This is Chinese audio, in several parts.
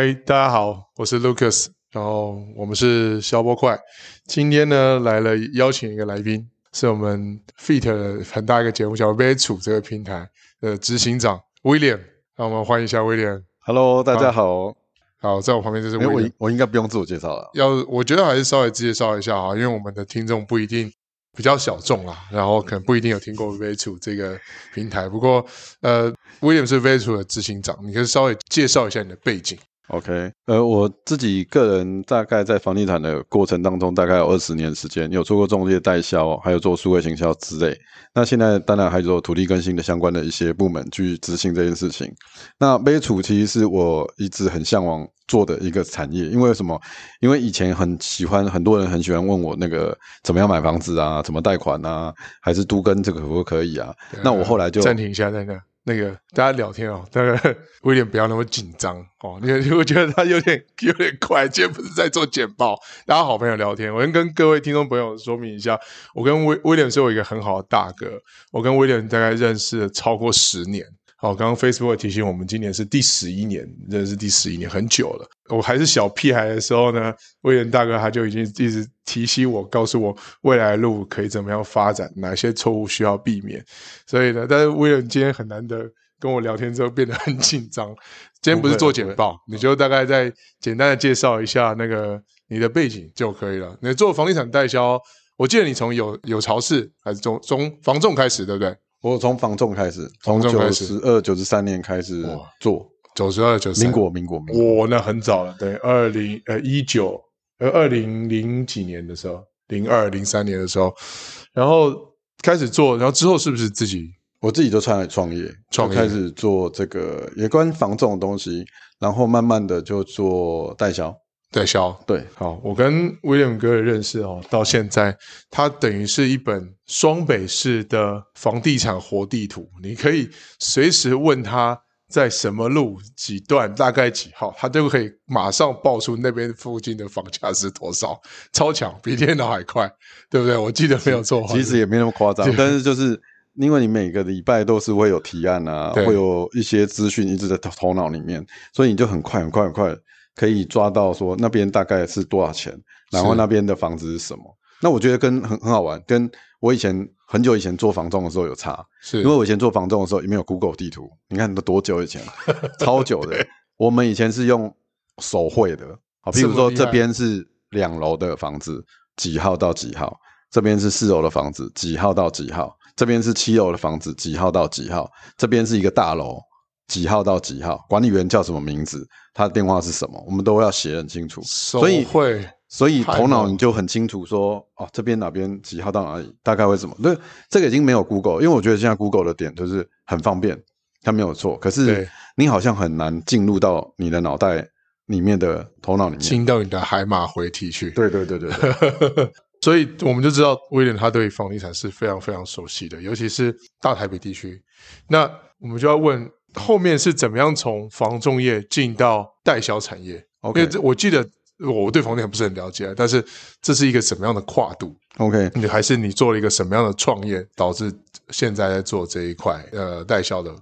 嗨，大家好，我是 Lucas，然后我们是消波块。今天呢，来了邀请一个来宾，是我们 Feat 的很大一个节目叫 VTube 这个平台的执行长 William，让我们欢迎一下 William。Hello，大家好。好，在我旁边就是 William。我我应该不用自我介绍了，要我觉得还是稍微介绍一下哈，因为我们的听众不一定。比较小众啦，然后可能不一定有听过 VTube 这个平台。不过，呃，William 是 VTube 的执行长，你可以稍微介绍一下你的背景。OK，呃，我自己个人大概在房地产的过程当中，大概有二十年时间，有做过中介代销，还有做数位行销之类。那现在当然还做土地更新的相关的一些部门去执行这件事情。那 VTube 其实是我一直很向往。做的一个产业，因为什么？因为以前很喜欢，很多人很喜欢问我那个怎么样买房子啊，怎么贷款啊，还是都跟这个可不可以啊？啊那我后来就暂停一下，那个那个大家聊天哦，大家 威廉不要那么紧张哦，因为我觉得他有点 有点快，今天不是在做简报，大家好朋友聊天。我先跟各位听众朋友说明一下，我跟威威廉是我一个很好的大哥，我跟威廉大概认识了超过十年。好，刚刚 Facebook 提醒我们，今年是第十一年，认识第十一年，很久了。我还是小屁孩的时候呢，威廉大哥他就已经一直提醒我，告诉我未来的路可以怎么样发展，哪些错误需要避免。所以呢，但是威廉今天很难得跟我聊天之后变得很紧张。今天不是做简报，你就大概再简单的介绍一下那个你的背景就可以了。你做房地产代销，我记得你从有有巢市还是从从房仲开始，对不对？我从房仲开始，从九十二、九十三年开始做，九十二、九十三，民国、民国、民国，我，那很早了，对，二零呃一九呃二零零几年的时候，零二零三年的时候，然后开始做，然后之后是不是自己？我自己就出来创业，创业。开始做这个也关房仲的东西，然后慢慢的就做代销。代销对，好，我跟威廉哥的认识哦，到现在，它等于是一本双北市的房地产活地图，你可以随时问他在什么路几段，大概几号，他都可以马上报出那边附近的房价是多少，超强，比电脑还快，对不对？我记得没有错，其实也没那么夸张，但是就是因为你每个礼拜都是会有提案啊，会有一些资讯一直在头脑里面，所以你就很快很快很快。可以抓到说那边大概是多少钱，然后那边的房子是什么？那我觉得跟很很好玩，跟我以前很久以前做房仲的时候有差，是因为我以前做房仲的时候也没有 Google 地图，你看都多久以前，超久的。我们以前是用手绘的，好，譬如说这边是两楼的房子，几号到几号？这边是四楼的房子，几号到几号？这边是七楼的房子，几号到几号？这边是一个大楼。几号到几号？管理员叫什么名字？他的电话是什么？我们都要写很清楚。所以会，所以头脑你就很清楚说，哦，这边哪边几号到哪里，大概会怎么？对，这个已经没有 Google，因为我觉得现在 Google 的点就是很方便，它没有错。可是你好像很难进入到你的脑袋里面的头脑里面，进到你的海马回体去。对对对对，对。所以我们就知道威廉他对房地产是非常非常熟悉的，尤其是大台北地区。那我们就要问。后面是怎么样从房仲业进到代销产业？OK，因为这我记得我对房地产不是很了解，但是这是一个什么样的跨度？OK，你还是你做了一个什么样的创业，导致现在在做这一块呃代销的？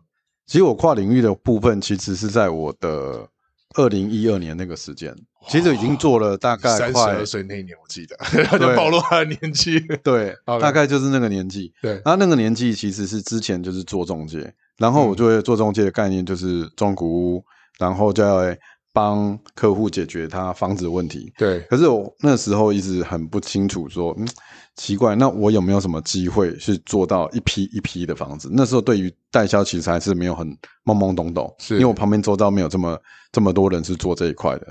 其实我跨领域的部分，其实是在我的二零一二年那个时间，其实已经做了大概三十二岁那一年，我记得。他就暴露他的年纪，对大概就是那个年纪，对，他那个年纪其实是之前就是做中介。然后我就会做中介的概念，就是中古屋，然后就要帮客户解决他房子的问题。对。可是我那时候一直很不清楚，说，嗯，奇怪，那我有没有什么机会去做到一批一批的房子？那时候对于代销其实还是没有很懵懵懂懂，是因为我旁边周遭没有这么这么多人是做这一块的。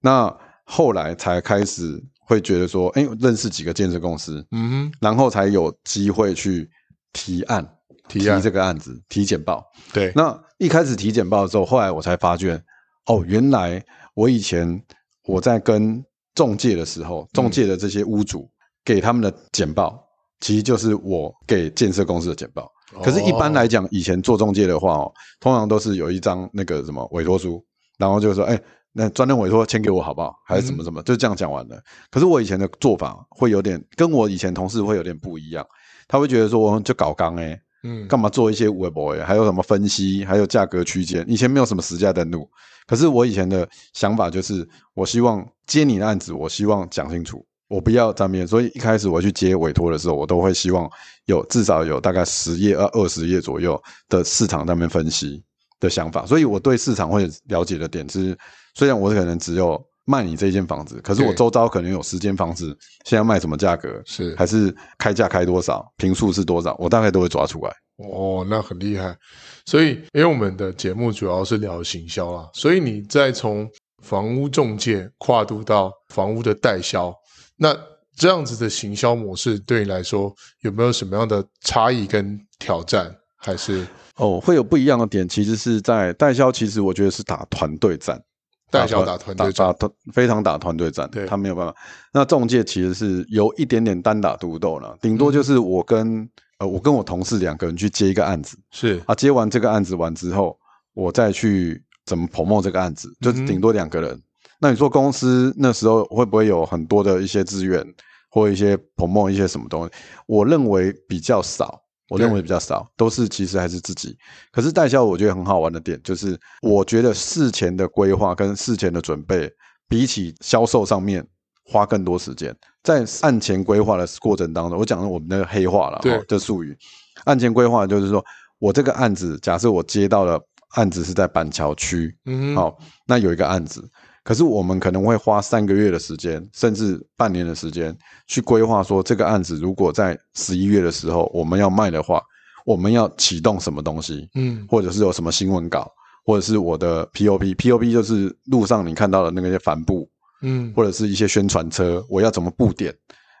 那后来才开始会觉得说，哎，认识几个建设公司，嗯哼，然后才有机会去提案。提这个案子，提简报。对，那一开始提简报的时候，后来我才发觉，哦，原来我以前我在跟中介的时候，中介的这些屋主给他们的简报，嗯、其实就是我给建设公司的简报。可是，一般来讲，以前做中介的话，哦，通常都是有一张那个什么委托书，然后就说，哎，那专任委托签给我好不好？还是怎么怎么，就这样讲完了。可是我以前的做法会有点跟我以前同事会有点不一样。他会觉得说，我就搞刚哎，嗯，干嘛做一些微博？还有什么分析？还有价格区间？以前没有什么实价登录，可是我以前的想法就是，我希望接你的案子，我希望讲清楚，我不要沾边。所以一开始我去接委托的时候，我都会希望有至少有大概十页、二二十页左右的市场那边分析的想法。所以我对市场会了解的点是，虽然我可能只有。卖你这间房子，可是我周遭可能有十间房子，现在卖什么价格？是还是开价开多少？平数是多少？我大概都会抓出来。哦，那很厉害。所以，因为我们的节目主要是聊行销啦，所以你再从房屋中介跨度到房屋的代销，那这样子的行销模式对你来说有没有什么样的差异跟挑战？还是哦，会有不一样的点？其实是在代销，其实我觉得是打团队战。代销打团队战，打非常打团队战，对，他没有办法。那中介其实是有一点点单打独斗了，顶多就是我跟、嗯、呃我跟我同事两个人去接一个案子，是啊，接完这个案子完之后，我再去怎么 promote 这个案子，就顶多两个人。嗯、那你说公司那时候会不会有很多的一些资源或一些 promote 一些什么东西？我认为比较少。我认为比较少，都是其实还是自己。可是代销我觉得很好玩的点，就是我觉得事前的规划跟事前的准备，比起销售上面花更多时间。在案前规划的过程当中，我讲了我们那个黑话了，对，这术语。案前规划就是说我这个案子，假设我接到的案子是在板桥区，嗯，好，那有一个案子。可是我们可能会花三个月的时间，甚至半年的时间去规划，说这个案子如果在十一月的时候我们要卖的话，我们要启动什么东西？嗯，或者是有什么新闻稿，或者是我的 POP，POP 就是路上你看到的那些帆布，嗯，或者是一些宣传车，我要怎么布点？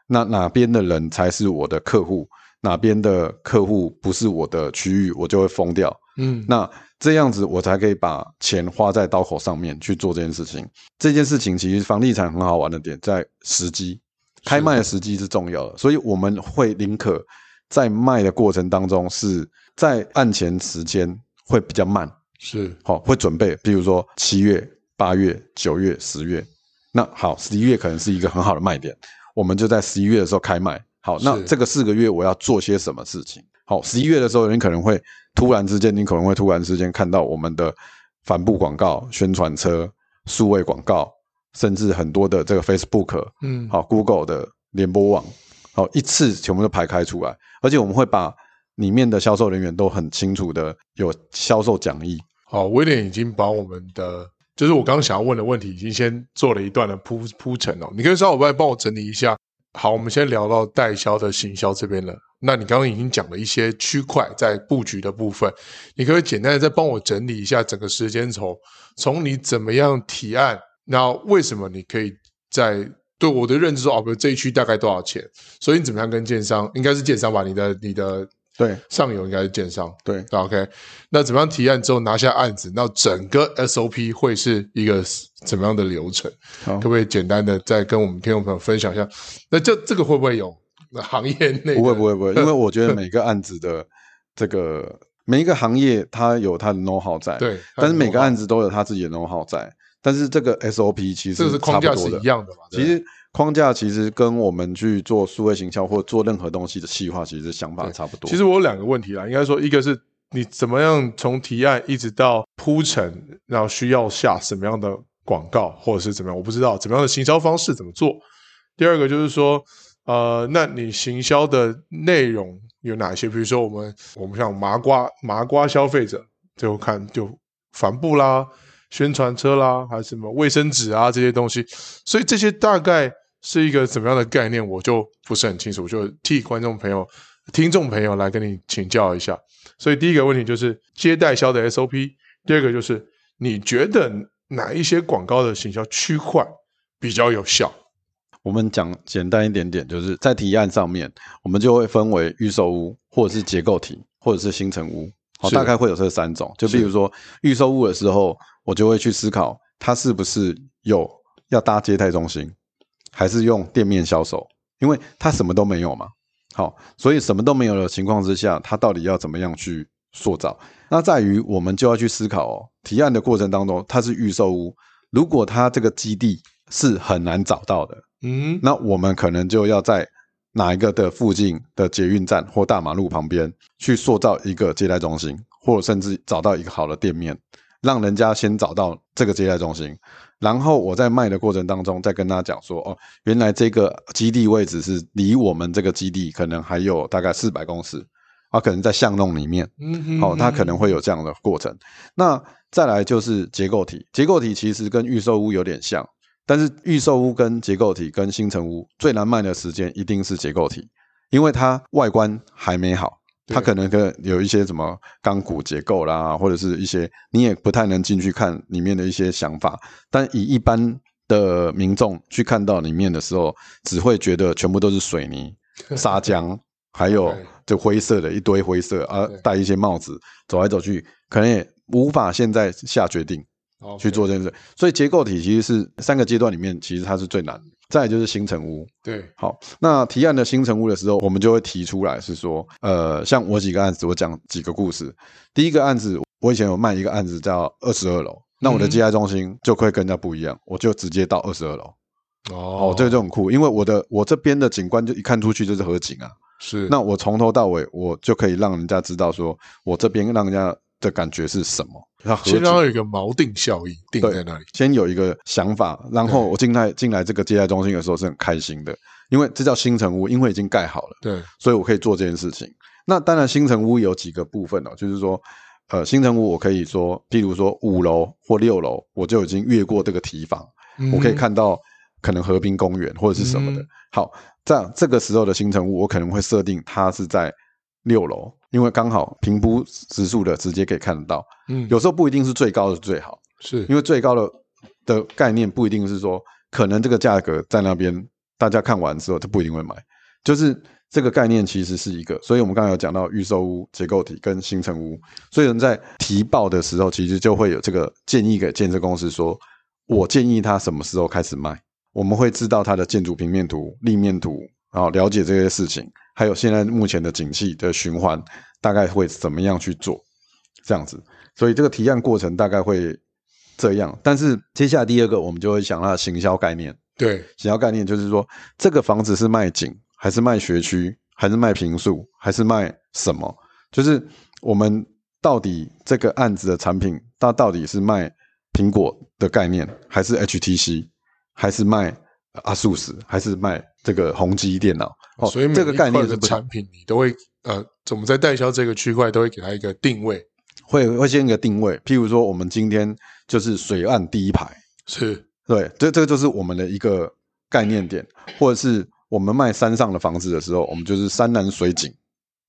那哪边的人才是我的客户？哪边的客户不是我的区域，我就会封掉。嗯，那。这样子我才可以把钱花在刀口上面去做这件事情。这件事情其实房地产很好玩的点在时机，开卖的时机是重要的，所以我们会宁可在卖的过程当中是在案前时间会比较慢，是好会准备，比如说七月、八月、九月、十月，那好十一月可能是一个很好的卖点，我们就在十一月的时候开卖。好，那这个四个月我要做些什么事情？好，十一月的时候，人可能会突然之间，你可能会突然之间看到我们的帆布广告、宣传车、数位广告，甚至很多的这个 Facebook，嗯，好，Google 的联播网，好，一次全部都排开出来，而且我们会把里面的销售人员都很清楚的有销售讲义。好，威廉已经把我们的，就是我刚刚想要问的问题，已经先做了一段的铺铺陈了。你可以稍微帮我整理一下。好，我们先聊到代销的行销这边了。那你刚刚已经讲了一些区块在布局的部分，你可以简单的再帮我整理一下整个时间轴？从你怎么样提案，那为什么你可以在对我的认知说，哦，比如这一区大概多少钱？所以你怎么样跟建商，应该是建商吧？你的你的。对，上游应该是建商。对，OK。那怎么样提案之后拿下案子？那整个 SOP 会是一个怎么样的流程？可不可以简单的再跟我们听众朋友分享一下？那这这个会不会有 行业内？不会不会不会，因为我觉得每个案子的这个每一个行业它有它的 know how 在，对，但是每个案子都有它自己的 know how 在。但是这个 SOP 其实这是框架是一样的嘛？其实。框架其实跟我们去做数位行销或做任何东西的细化，其实想法差不多。其实我有两个问题啦，应该说一个是你怎么样从提案一直到铺陈，然后需要下什么样的广告或者是怎么样，我不知道怎么样的行销方式怎么做。第二个就是说，呃，那你行销的内容有哪些？比如说我们我们像麻瓜麻瓜消费者，就看就帆布啦、宣传车啦，还是什么卫生纸啊这些东西，所以这些大概。是一个怎么样的概念，我就不是很清楚，我就替观众朋友、听众朋友来跟你请教一下。所以第一个问题就是接代销的 SOP，第二个就是你觉得哪一些广告的行销区块比较有效？我们讲简单一点点，就是在提案上面，我们就会分为预售屋，或者是结构体，或者是新城屋，好，大概会有这三种。就比如说预售屋的时候，我就会去思考它是不是有要搭接待中心。还是用店面销售，因为它什么都没有嘛。好，所以什么都没有的情况之下，它到底要怎么样去塑造？那在于我们就要去思考哦。提案的过程当中，它是预售屋，如果它这个基地是很难找到的，嗯，那我们可能就要在哪一个的附近的捷运站或大马路旁边去塑造一个接待中心，或者甚至找到一个好的店面，让人家先找到这个接待中心，然后我在卖的过程当中再跟他讲说，哦，原来这个基地位置是离我们这个基地可能还有大概四百公尺，啊，可能在巷弄里面，嗯嗯，好，它可能会有这样的过程。那再来就是结构体，结构体其实跟预售屋有点像。但是预售屋跟结构体跟新城屋最难卖的时间一定是结构体，因为它外观还没好，它可能跟有一些什么钢骨结构啦，或者是一些你也不太能进去看里面的一些想法。但以一般的民众去看到里面的时候，只会觉得全部都是水泥、砂浆，还有就灰色的一堆灰色啊，戴一些帽子走来走去，可能也无法现在下决定。去做这件事，所以结构体其实是三个阶段里面，其实它是最难的。再就是新城屋，对，好，那提案的新城屋的时候，我们就会提出来是说，呃，像我几个案子，我讲几个故事。第一个案子，我以前有卖一个案子叫二十二楼，那我的接待中心就会跟人家不一样，我就直接到二十二楼。哦，这个就很酷，因为我的我这边的景观就一看出去就是河景啊，是。那我从头到尾，我就可以让人家知道说，我这边让人家的感觉是什么。先让有一个锚定效应定在那里，先有一个想法，然后我进来进来这个接待中心的时候是很开心的，因为这叫新城屋，因为已经盖好了，对，所以我可以做这件事情。那当然，新城屋有几个部分哦，就是说，呃，新城屋我可以说，譬如说五楼或六楼，我就已经越过这个提防，嗯、我可以看到可能河滨公园或者是什么的。嗯、好，这样这个时候的新城屋，我可能会设定它是在六楼。因为刚好平铺直述的直接可以看得到，嗯，有时候不一定是最高的最好，是因为最高的的概念不一定是说，可能这个价格在那边大家看完之后他不一定会买，就是这个概念其实是一个，所以我们刚才有讲到预售屋、结构体跟新城屋，所以人在提报的时候其实就会有这个建议给建设公司说，我建议他什么时候开始卖，我们会知道他的建筑平面图、立面图，然后了解这些事情，还有现在目前的景气的循环。大概会怎么样去做，这样子，所以这个提案过程大概会这样。但是接下来第二个，我们就会想它的行销概念。对，行销概念就是说，这个房子是卖景，还是卖学区，还是卖平数，还是卖什么？就是我们到底这个案子的产品，它到底是卖苹果的概念，还是 HTC，还是卖阿 s u s 还是卖这个宏基电脑？哦，所以这个概念的产品你都会。呃，我们在代销这个区块都会给他一个定位，会会先一个定位。譬如说，我们今天就是水岸第一排，是对，这这个就是我们的一个概念点，或者是我们卖山上的房子的时候，我们就是山南水景。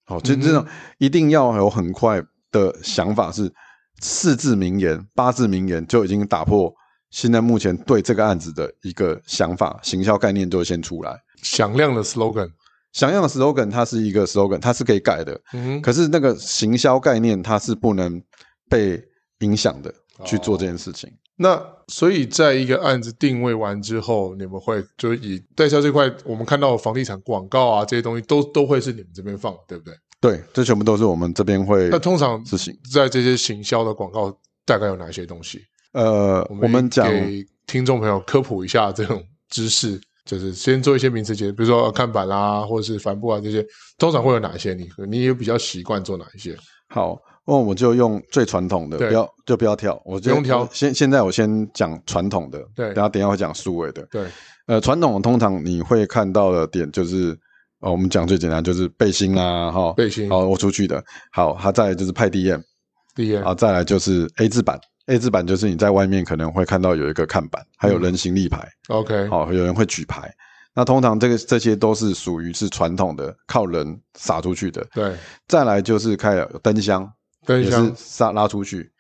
好，就这种一定要有很快的想法，是四字名言、八字名言就已经打破现在目前对这个案子的一个想法，行销概念就会先出来，响亮的 slogan。响亮的 slogan，它是一个 slogan，它是可以改的。嗯，可是那个行销概念，它是不能被影响的。去做这件事情。那所以，在一个案子定位完之后，你们会就以代销这块，我们看到房地产广告啊这些东西，都都会是你们这边放，对不对？对，这全部都是我们这边会。那通常执行在这些行销的广告，大概有哪些东西？呃，我们讲给听众朋友科普一下这种知识。就是先做一些名词解释，比如说看板啊，或者是帆布啊这些，通常会有哪一些？你你有比较习惯做哪一些？好，那我就用最传统的，不要就不要跳，我就不用挑。现现在我先讲传统的，对，等下等下会讲数位的，对。呃，传统的通常你会看到的点就是，呃，我们讲最简单就是背心啦，哈，背心，好，我出去的，好，它再来就是派 DM，DM，好，再来就是 A 字板。A 字板就是你在外面可能会看到有一个看板，还有人行立牌。嗯、OK，好，有人会举牌。那通常这个这些都是属于是传统的，靠人撒出去的。对，再来就是开了灯箱，灯箱撒拉出去。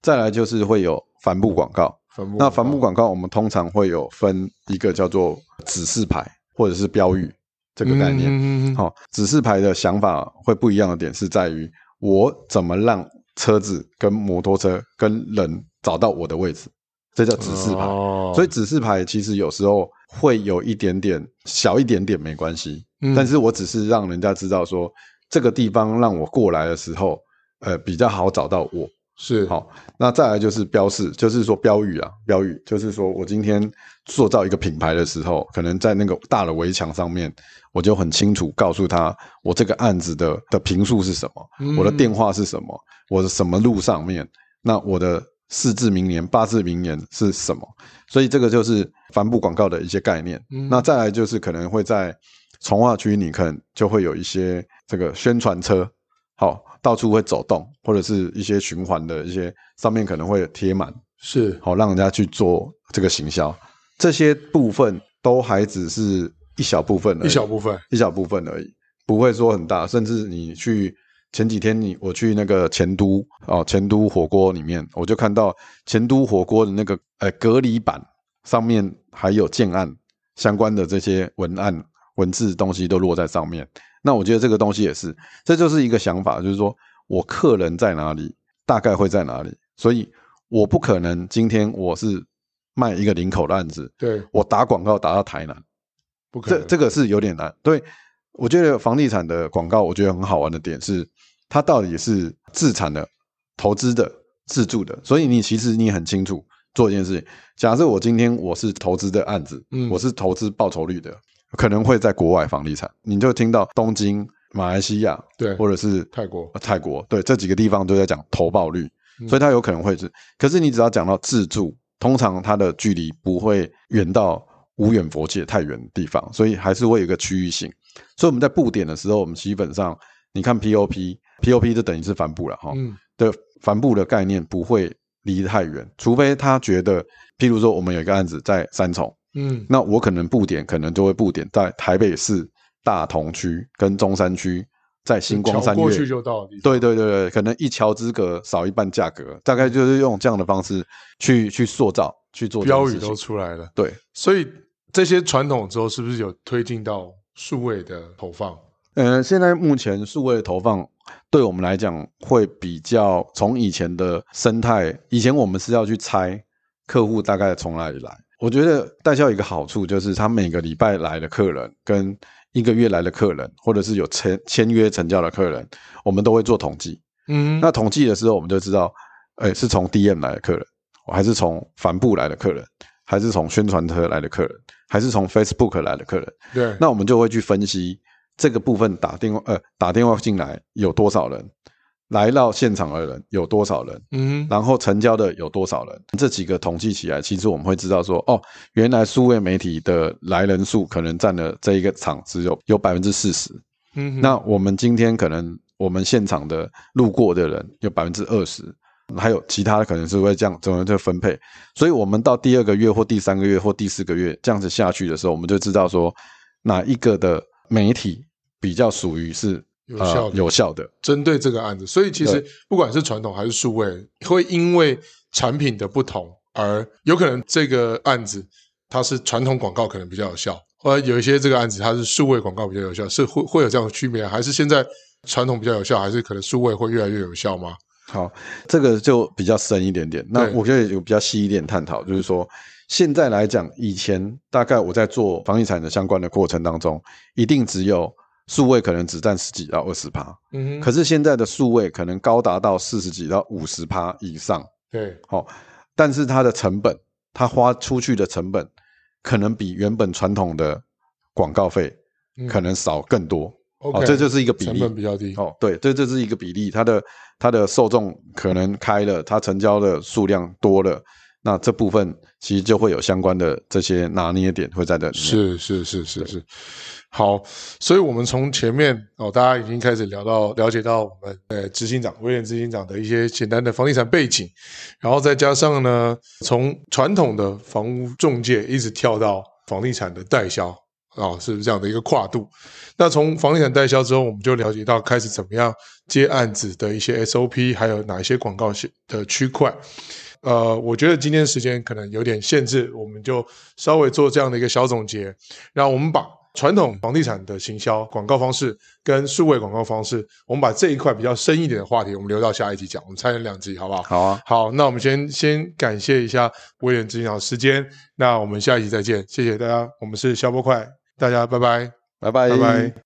再来就是会有帆布广告。帆布，那帆布广告我们通常会有分一个叫做指示牌或者是标语这个概念。好，指示牌的想法会不一样的点是在于我怎么让。车子跟摩托车跟人找到我的位置，这叫指示牌。哦、所以指示牌其实有时候会有一点点小一点点没关系，嗯、但是我只是让人家知道说这个地方让我过来的时候，呃，比较好找到我。是好，那再来就是标示，就是说标语啊，标语就是说我今天塑造一个品牌的时候，可能在那个大的围墙上面，我就很清楚告诉他，我这个案子的的评述是什么，嗯、我的电话是什么，我的什么路上面，那我的四字名言、八字名言是什么？所以这个就是帆布广告的一些概念。嗯、那再来就是可能会在从化区，你可能就会有一些这个宣传车，好。到处会走动，或者是一些循环的一些上面可能会贴满，是好让人家去做这个行销。这些部分都还只是一小部分而已，一小部分，一小部分而已，不会说很大。甚至你去前几天你我去那个钱都哦，钱都火锅里面，我就看到钱都火锅的那个呃隔离板上面还有建案相关的这些文案文字东西都落在上面。那我觉得这个东西也是，这就是一个想法，就是说我客人在哪里，大概会在哪里，所以我不可能今天我是卖一个林口的案子，对，我打广告打到台南，不可能，这这个是有点难。对，我觉得房地产的广告，我觉得很好玩的点是，它到底是自产的、投资的、自住的，所以你其实你很清楚做一件事情。假设我今天我是投资的案子，嗯，我是投资报酬率的。可能会在国外房地产，你就听到东京、马来西亚，对，或者是泰国、泰国，对，这几个地方都在讲投报率，嗯、所以它有可能会是。可是你只要讲到自住，通常它的距离不会远到无远佛界太远的地方，所以还是会有一个区域性。所以我们在布点的时候，我们基本上你看 POP，POP 就等于是帆布了哈，嗯，的帆布的概念不会离太远，除非他觉得，譬如说我们有一个案子在三重。嗯，那我可能布点可能就会布点在台北市大同区跟中山区，在星光三月过去就到。对对对对，可能一桥之隔少一半价格，大概就是用这样的方式去去塑造去做标语都出来了。对，所以这些传统之后是不是有推进到数位的投放？呃，现在目前数位的投放对我们来讲会比较从以前的生态，以前我们是要去猜客户大概从哪里来。我觉得代销有一个好处，就是他每个礼拜来的客人，跟一个月来的客人，或者是有签签约成交的客人，我们都会做统计。嗯，那统计的时候，我们就知道，哎，是从 DM 来的客人，还是从帆布来的客人，还是从宣传车来的客人，还是从 Facebook 来的客人。对，那我们就会去分析这个部分打电话，呃，打电话进来有多少人。来到现场的人有多少人？嗯，然后成交的有多少人？这几个统计起来，其实我们会知道说，哦，原来数位媒体的来人数可能占了这一个场只有有百分之四十。嗯，那我们今天可能我们现场的路过的人有百分之二十，还有其他的可能是会这样怎么这分配？所以我们到第二个月或第三个月或第四个月这样子下去的时候，我们就知道说哪一个的媒体比较属于是。有效的，呃、有效的，针对这个案子，所以其实不管是传统还是数位，会因为产品的不同而有可能这个案子它是传统广告可能比较有效，或者有一些这个案子它是数位广告比较有效，是会会有这样的区别，还是现在传统比较有效，还是可能数位会越来越有效吗？好，这个就比较深一点点。那我觉得有比较细一点探讨，就是说现在来讲，以前大概我在做房地产的相关的过程当中，一定只有。数位可能只占十几到二十趴，嗯，可是现在的数位可能高达到四十几到五十趴以上，对，好、哦，但是它的成本，它花出去的成本，可能比原本传统的广告费可能少更多，嗯、哦，这就是一个比例，成本比较低，哦，对，这这是一个比例，它的它的受众可能开了，它成交的数量多了。那这部分其实就会有相关的这些拿捏点会在这里。是是是是是，好，所以我们从前面哦，大家已经开始聊到了解到我们呃执行长威廉执行长的一些简单的房地产背景，然后再加上呢，从传统的房屋中介一直跳到房地产的代销啊、哦，是这样的一个跨度。那从房地产代销之后，我们就了解到开始怎么样接案子的一些 SOP，还有哪一些广告的区块。呃，我觉得今天时间可能有点限制，我们就稍微做这样的一个小总结。让我们把传统房地产的行销广告方式跟数位广告方式，我们把这一块比较深一点的话题，我们留到下一集讲。我们拆成两集，好不好？好啊。好，那我们先先感谢一下威廉执行长的时间。那我们下一集再见，谢谢大家。我们是肖波块，大家拜拜，拜拜，拜拜。